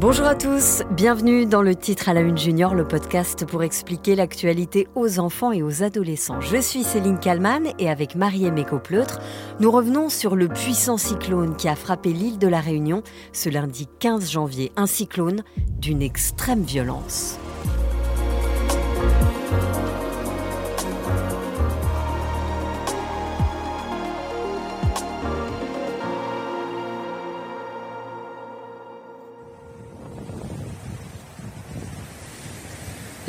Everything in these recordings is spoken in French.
Bonjour à tous, bienvenue dans le titre à la Une Junior, le podcast pour expliquer l'actualité aux enfants et aux adolescents. Je suis Céline Kalman et avec Marie-Aimée Copleutre, nous revenons sur le puissant cyclone qui a frappé l'île de la Réunion ce lundi 15 janvier, un cyclone d'une extrême violence.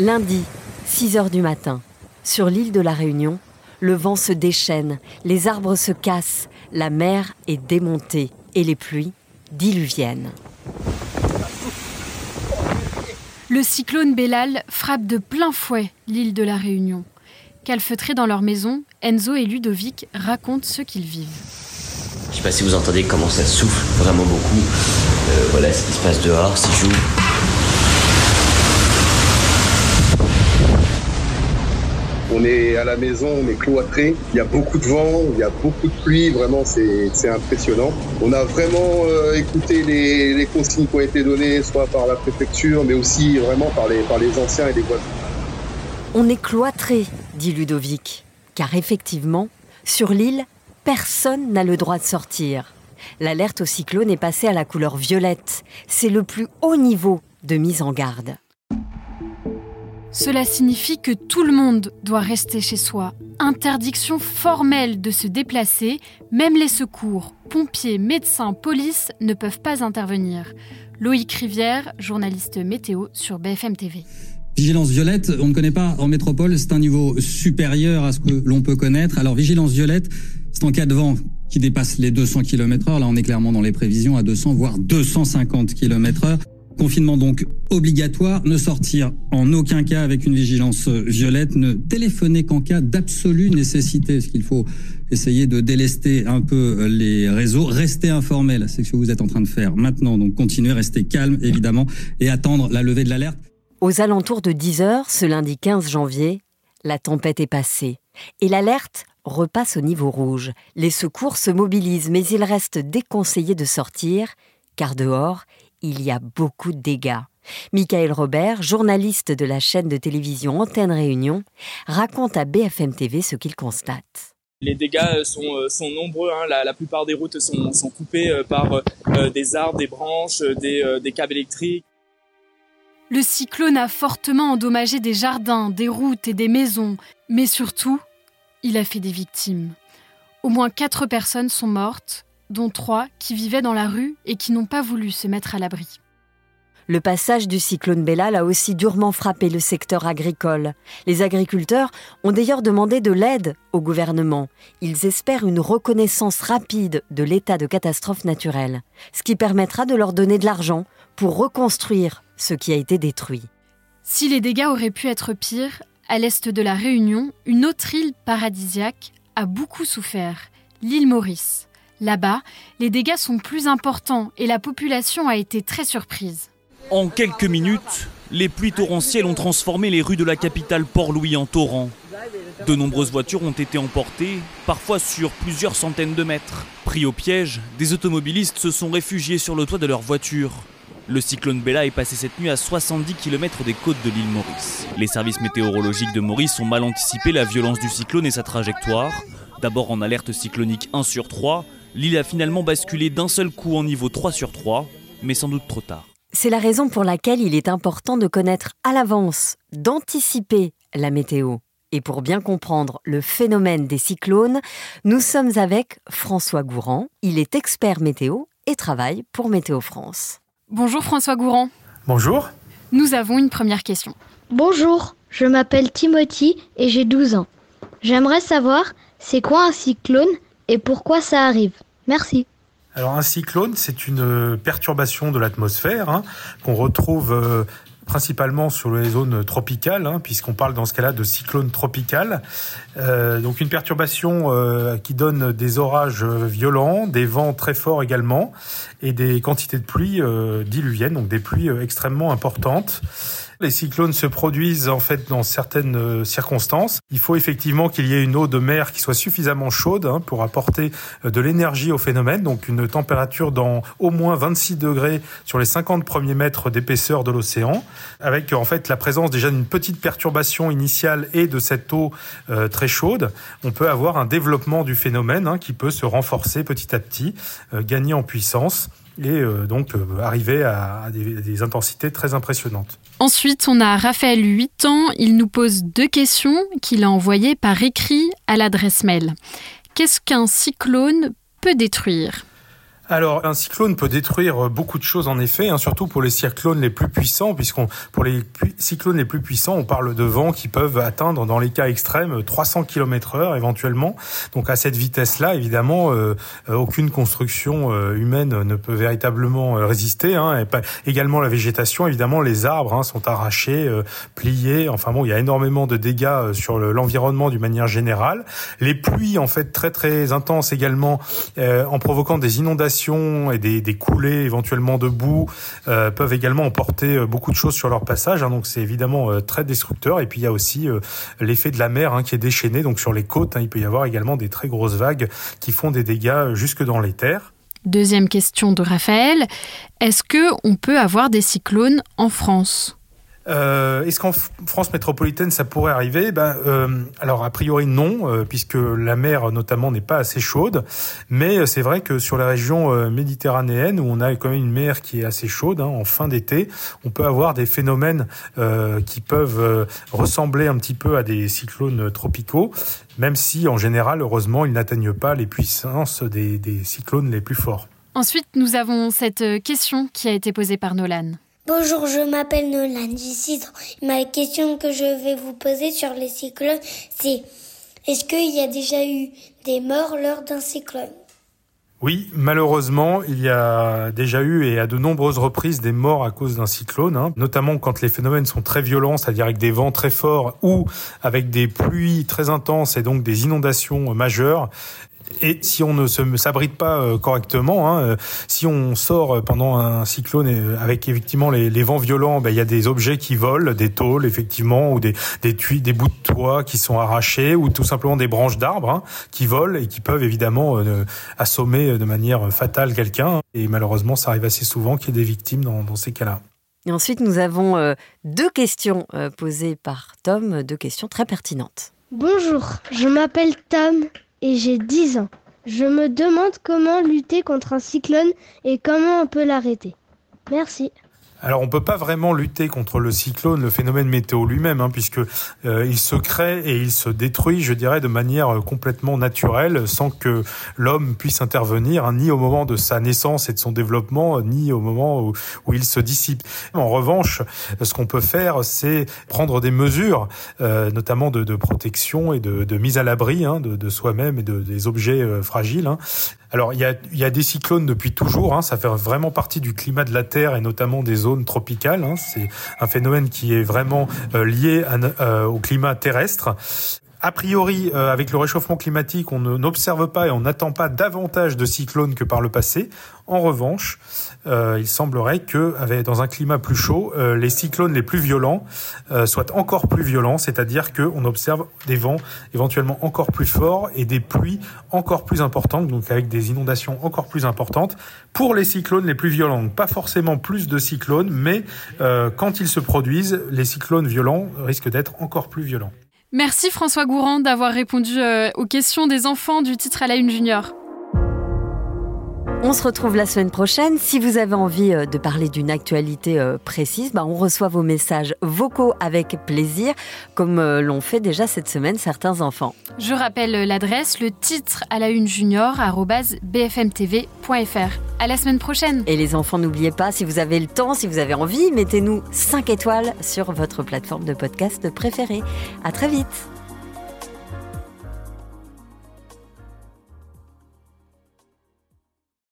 Lundi, 6 heures du matin, sur l'île de la Réunion, le vent se déchaîne, les arbres se cassent, la mer est démontée et les pluies diluviennes. Le cyclone Bellal frappe de plein fouet l'île de la Réunion. Calfeutrés dans leur maison, Enzo et Ludovic racontent ce qu'ils vivent. Je sais pas si vous entendez comment ça souffle vraiment beaucoup. Euh, voilà ce qui se passe dehors, si joue. On est à la maison, on est cloîtré. Il y a beaucoup de vent, il y a beaucoup de pluie. Vraiment, c'est impressionnant. On a vraiment euh, écouté les, consignes qui ont été données, soit par la préfecture, mais aussi vraiment par les, anciens et les voisins. On est cloîtré, dit Ludovic, car effectivement, sur l'île, personne n'a le droit de sortir. L'alerte au cyclone est passée à la couleur violette. C'est le plus haut niveau de mise en garde. Cela signifie que tout le monde doit rester chez soi. Interdiction formelle de se déplacer, même les secours, pompiers, médecins, police ne peuvent pas intervenir. Loïc Rivière, journaliste météo sur BFM TV. Vigilance violette, on ne connaît pas en métropole, c'est un niveau supérieur à ce que l'on peut connaître. Alors vigilance violette, c'est en cas de vent qui dépasse les 200 km heure. Là, on est clairement dans les prévisions à 200, voire 250 km heure. Confinement donc obligatoire, ne sortir en aucun cas avec une vigilance violette, ne téléphoner qu'en cas d'absolue nécessité, ce qu'il faut essayer de délester un peu les réseaux, rester informel, c'est ce que vous êtes en train de faire maintenant, donc continuez, rester calme évidemment et attendre la levée de l'alerte. Aux alentours de 10 heures, ce lundi 15 janvier, la tempête est passée et l'alerte repasse au niveau rouge. Les secours se mobilisent, mais il reste déconseillé de sortir, car dehors, il y a beaucoup de dégâts. Michael Robert, journaliste de la chaîne de télévision Antenne Réunion, raconte à BFM TV ce qu'il constate. Les dégâts euh, sont, euh, sont nombreux. Hein. La, plupart des routes sont, sont coupées euh, par des arbres, des branches, des, des câbles électriques. Le cyclone a fortement endommagé des jardins, des routes et des maisons, mais surtout, il a fait des victimes. Au moins quatre personnes sont mortes dont trois qui vivaient dans la rue et qui n'ont pas voulu se mettre à l'abri. Le passage du cyclone Bellal a aussi durement frappé le secteur agricole. Les agriculteurs ont d'ailleurs demandé de l'aide au gouvernement. Ils espèrent une reconnaissance rapide de l'état de catastrophe naturelle, ce qui permettra de leur donner de l'argent pour reconstruire ce qui a été détruit. Si les dégâts auraient pu être pires, à l'est de la Réunion, une autre île paradisiaque a beaucoup souffert, l'île Maurice. Là-bas, les dégâts sont plus importants et la population a été très surprise. En quelques minutes, les pluies torrentielles ont transformé les rues de la capitale Port-Louis en torrents. De nombreuses voitures ont été emportées, parfois sur plusieurs centaines de mètres. Pris au piège, des automobilistes se sont réfugiés sur le toit de leur voiture. Le cyclone Bella est passé cette nuit à 70 km des côtes de l'île Maurice. Les services météorologiques de Maurice ont mal anticipé la violence du cyclone et sa trajectoire. D'abord en alerte cyclonique 1 sur 3, l'île a finalement basculé d'un seul coup en niveau 3 sur 3, mais sans doute trop tard. C'est la raison pour laquelle il est important de connaître à l'avance, d'anticiper la météo. Et pour bien comprendre le phénomène des cyclones, nous sommes avec François Gourand. Il est expert météo et travaille pour Météo France. Bonjour François Gourand. Bonjour. Nous avons une première question. Bonjour, je m'appelle Timothy et j'ai 12 ans. J'aimerais savoir, c'est quoi un cyclone et pourquoi ça arrive? Merci. Alors un cyclone, c'est une perturbation de l'atmosphère hein, qu'on retrouve euh, principalement sur les zones tropicales, hein, puisqu'on parle dans ce cas-là de cyclone tropical. Euh, donc une perturbation euh, qui donne des orages violents, des vents très forts également, et des quantités de pluie diluviennes, donc des pluies extrêmement importantes. Les cyclones se produisent en fait dans certaines euh, circonstances. Il faut effectivement qu'il y ait une eau de mer qui soit suffisamment chaude hein, pour apporter euh, de l'énergie au phénomène, donc une température dans au moins 26 degrés sur les 50 premiers mètres d'épaisseur de l'océan, avec en fait la présence déjà d'une petite perturbation initiale et de cette eau euh, très chaude. On peut avoir un développement du phénomène hein, qui peut se renforcer petit à petit, gagner en puissance et donc arriver à, des, intensités très impressionnantes. Ensuite, on a Raphaël, 8 ans. Il nous pose deux questions qu'il a envoyées par écrit à l'adresse mail. Qu'est-ce qu'un cyclone peut détruire? Alors, un cyclone peut détruire beaucoup de choses en effet, hein, surtout pour les cyclones les plus puissants, puisqu'on pour les cyclones les plus puissants, on parle de vents qui peuvent atteindre, dans les cas extrêmes, 300 km/h éventuellement. Donc, à cette vitesse-là, évidemment, euh, euh, aucune construction euh, humaine ne peut véritablement résister. Hein, également la végétation, évidemment, les arbres hein, sont arrachés, pliés. Enfin bon, il y a énormément de dégâts sur l'environnement d'une manière générale. Les pluies, en fait, très très intenses également, en provoquant des inondations et des, coulées éventuellement de boue euh, peuvent également emporter euh, beaucoup de choses sur leur passage. Hein, donc c'est évidemment euh, très destructeur. Et puis il y a aussi l'effet de la mer hein, qui est déchaîné. Donc sur les côtes, hein, il peut y avoir également des très grosses vagues qui font des dégâts jusque dans les terres. Deuxième question de Raphaël. Est-ce que on peut avoir des cyclones en France? Euh, Est-ce qu'en France métropolitaine ça pourrait arriver? Ben, euh, Alors a priori non, euh, puisque la mer notamment n'est pas assez chaude. Mais c'est vrai que sur la région méditerranéenne où on a quand même une mer qui est assez chaude, hein, en fin d'été, on peut avoir des phénomènes qui peuvent ressembler un petit peu à des cyclones tropicaux, même si en général, heureusement, ils n'atteignent pas les puissances des cyclones les plus forts. Ensuite, nous avons cette question qui a été posée par Nolan. Bonjour, je m'appelle Nolan Cidre. Ma question que je vais vous poser sur les cyclones, c'est est-ce qu'il y a déjà eu des morts lors d'un cyclone? Oui, malheureusement, il y a déjà eu et à de nombreuses reprises des morts à cause d'un cyclone, hein, notamment quand les phénomènes sont très violents, c'est-à-dire avec des vents très forts ou avec des pluies très intenses et donc des inondations majeures. Et si on ne se s'abrite pas euh, correctement, hein, euh, si on sort pendant un cyclone euh, avec effectivement les, les vents violents, ben, il y a des objets qui volent, des tôles effectivement, ou des, des tuiles, des bouts de toit qui sont arrachés, ou tout simplement des branches d'arbres hein, qui volent et qui peuvent évidemment assommer de manière fatale quelqu'un. Et malheureusement, ça arrive assez souvent qu'il y ait des victimes dans, dans ces cas-là. Et ensuite, nous avons deux questions posées par Tom, deux questions très pertinentes. Bonjour, je m'appelle Tom et j'ai 10 ans. Je me demande comment lutter contre un cyclone et comment on peut l'arrêter. Merci. Alors on peut pas vraiment lutter contre le cyclone, le phénomène météo lui-même, hein, puisque euh, il se crée et il se détruit, je dirais, de manière euh, complètement naturelle, sans que l'homme puisse intervenir, hein, ni au moment de sa naissance et de son développement, ni au moment où, il se dissipe. En revanche, ce qu'on peut faire, c'est prendre des mesures, euh, notamment de, de, protection et de, de mise à l'abri hein, de, de soi-même et de, des objets euh, fragiles. Alors il y a, des cyclones depuis toujours, hein, ça fait vraiment partie du climat de la Terre et notamment des zones tropicales. Hein. C'est un phénomène qui est vraiment euh, lié euh, au climat terrestre. A priori, euh, avec le réchauffement climatique, on n'observe pas et on n'attend pas davantage de cyclones que par le passé. En revanche, euh, il semblerait que, dans un climat plus chaud, euh, les cyclones les plus violents soient encore plus violents, c'est-à-dire qu'on observe des vents éventuellement encore plus forts et des pluies encore plus importantes, donc avec des inondations encore plus importantes pour les cyclones les plus violents. Pas forcément plus de cyclones, mais quand ils se produisent, les cyclones violents risquent d'être encore plus violents. Merci François Gourand d'avoir répondu euh, aux questions des enfants du titre à la une junior. On se retrouve la semaine prochaine. Si vous avez envie euh, de parler d'une actualité euh, précise, bah on reçoit vos messages vocaux avec plaisir, comme euh, l'ont fait déjà cette semaine certains enfants. Je rappelle l'adresse, le titre à la une junior, bfmtv.fr. À la semaine prochaine. Et les enfants, n'oubliez pas, si vous avez le temps, si vous avez envie, mettez-nous 5 étoiles sur votre plateforme de podcast préférée. À très vite.